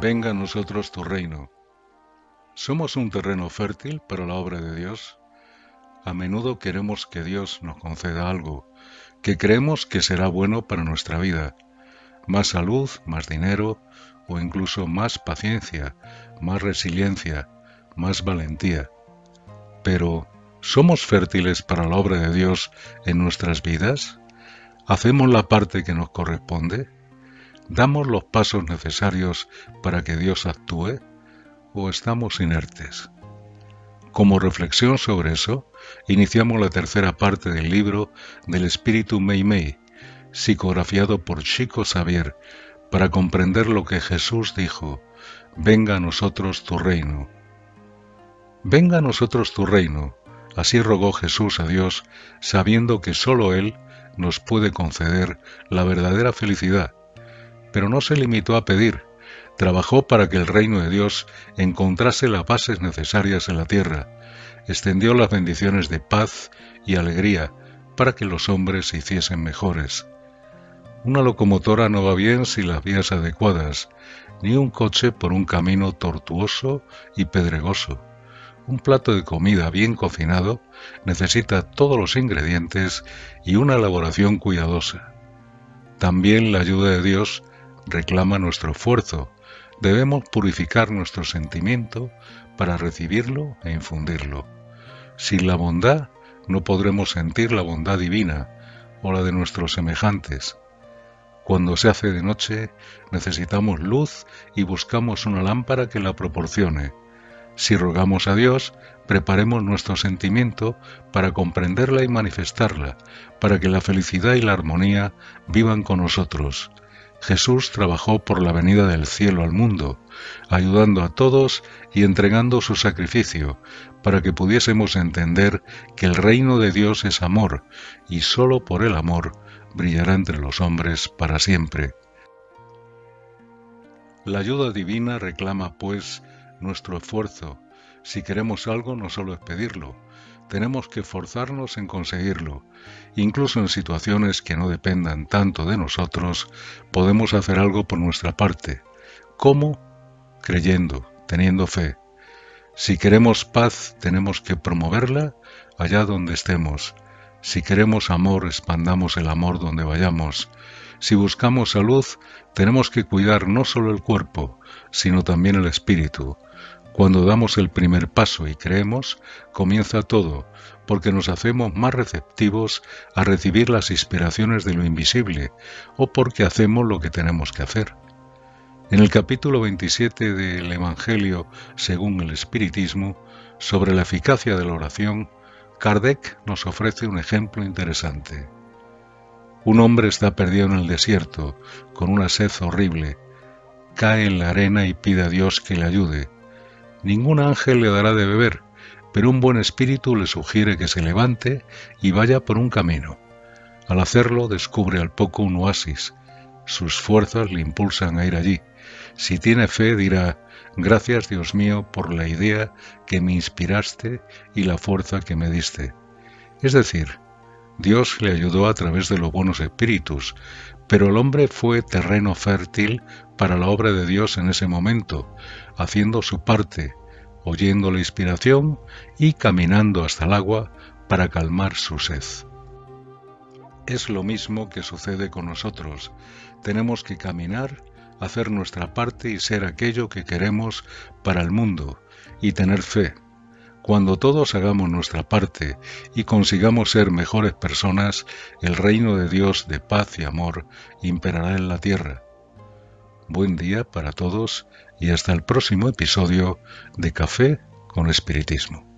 Venga a nosotros tu reino. ¿Somos un terreno fértil para la obra de Dios? A menudo queremos que Dios nos conceda algo, que creemos que será bueno para nuestra vida. Más salud, más dinero o incluso más paciencia, más resiliencia, más valentía. Pero, ¿somos fértiles para la obra de Dios en nuestras vidas? ¿Hacemos la parte que nos corresponde? ¿Damos los pasos necesarios para que Dios actúe? ¿O estamos inertes? Como reflexión sobre eso, iniciamos la tercera parte del libro del Espíritu Mei Mei, psicografiado por Chico Xavier, para comprender lo que Jesús dijo, venga a nosotros tu reino. Venga a nosotros tu reino, así rogó Jesús a Dios, sabiendo que sólo Él nos puede conceder la verdadera felicidad pero no se limitó a pedir, trabajó para que el reino de Dios encontrase las bases necesarias en la tierra, extendió las bendiciones de paz y alegría para que los hombres se hiciesen mejores. Una locomotora no va bien sin las vías adecuadas, ni un coche por un camino tortuoso y pedregoso. Un plato de comida bien cocinado necesita todos los ingredientes y una elaboración cuidadosa. También la ayuda de Dios reclama nuestro esfuerzo. Debemos purificar nuestro sentimiento para recibirlo e infundirlo. Sin la bondad no podremos sentir la bondad divina o la de nuestros semejantes. Cuando se hace de noche necesitamos luz y buscamos una lámpara que la proporcione. Si rogamos a Dios, preparemos nuestro sentimiento para comprenderla y manifestarla, para que la felicidad y la armonía vivan con nosotros. Jesús trabajó por la venida del cielo al mundo, ayudando a todos y entregando su sacrificio, para que pudiésemos entender que el reino de Dios es amor, y sólo por el amor brillará entre los hombres para siempre. La ayuda divina reclama, pues, nuestro esfuerzo. Si queremos algo, no solo es pedirlo, tenemos que forzarnos en conseguirlo. Incluso en situaciones que no dependan tanto de nosotros, podemos hacer algo por nuestra parte. ¿Cómo? Creyendo, teniendo fe. Si queremos paz, tenemos que promoverla allá donde estemos. Si queremos amor, expandamos el amor donde vayamos. Si buscamos salud, tenemos que cuidar no solo el cuerpo, sino también el espíritu. Cuando damos el primer paso y creemos, comienza todo, porque nos hacemos más receptivos a recibir las inspiraciones de lo invisible o porque hacemos lo que tenemos que hacer. En el capítulo 27 del Evangelio según el Espiritismo, sobre la eficacia de la oración, Kardec nos ofrece un ejemplo interesante. Un hombre está perdido en el desierto, con una sed horrible. Cae en la arena y pide a Dios que le ayude. Ningún ángel le dará de beber, pero un buen espíritu le sugiere que se levante y vaya por un camino. Al hacerlo descubre al poco un oasis. Sus fuerzas le impulsan a ir allí. Si tiene fe dirá, gracias Dios mío por la idea que me inspiraste y la fuerza que me diste. Es decir, Dios le ayudó a través de los buenos espíritus, pero el hombre fue terreno fértil para la obra de Dios en ese momento, haciendo su parte, oyendo la inspiración y caminando hasta el agua para calmar su sed. Es lo mismo que sucede con nosotros. Tenemos que caminar, hacer nuestra parte y ser aquello que queremos para el mundo, y tener fe, cuando todos hagamos nuestra parte y consigamos ser mejores personas, el reino de Dios de paz y amor imperará en la tierra. Buen día para todos y hasta el próximo episodio de Café con Espiritismo.